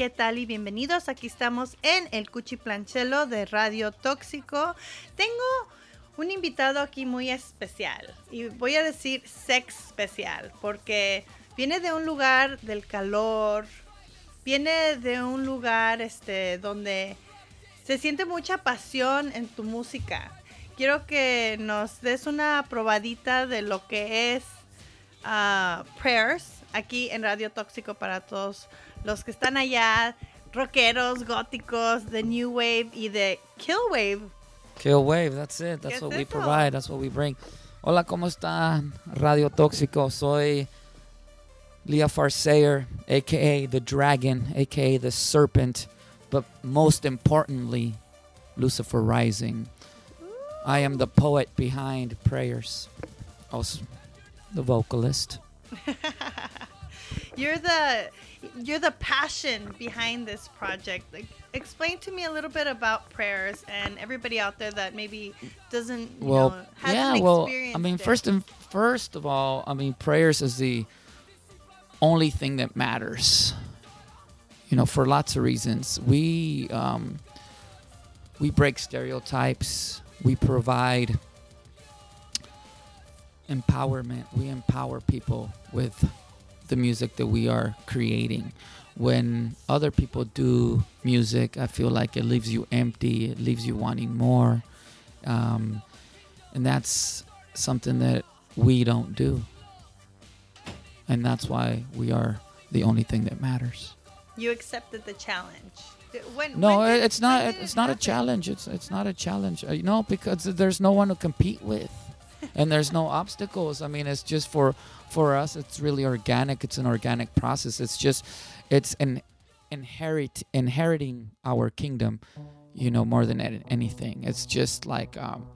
¿qué tal y bienvenidos? Aquí estamos en el Cuchiplanchelo de Radio Tóxico. Tengo un invitado aquí muy especial y voy a decir sex especial porque viene de un lugar del calor, viene de un lugar este donde se siente mucha pasión en tu música. Quiero que nos des una probadita de lo que es uh, Prayers aquí en Radio Toxiko para todos los que están allá, rockeros, góticos, the New Wave y the Kill Wave. Kill Wave, that's it. That's what we provide. That's what we bring. Hola, ¿cómo están? Radio Toxiko. Soy Leafar Seyer, aka the Dragon, aka the Serpent, but most importantly, Lucifer Rising. I am the poet behind prayers. Also, the vocalist. you're the you're the passion behind this project. Like, explain to me a little bit about prayers and everybody out there that maybe doesn't well, know, yeah, well, I mean, it. first and first of all, I mean, prayers is the only thing that matters. You know, for lots of reasons, we um, we break stereotypes. We provide empowerment. We empower people with the music that we are creating. When other people do music, I feel like it leaves you empty, it leaves you wanting more. Um, and that's something that we don't do. And that's why we are the only thing that matters. You accepted the challenge. When, no, when it's not. It's not a challenge. It's it's not a challenge. Uh, you know, because there's no one to compete with, and there's no obstacles. I mean, it's just for for us it's really organic. It's an organic process. It's just it's an inherit inheriting our kingdom you know more than anything. It's just like um,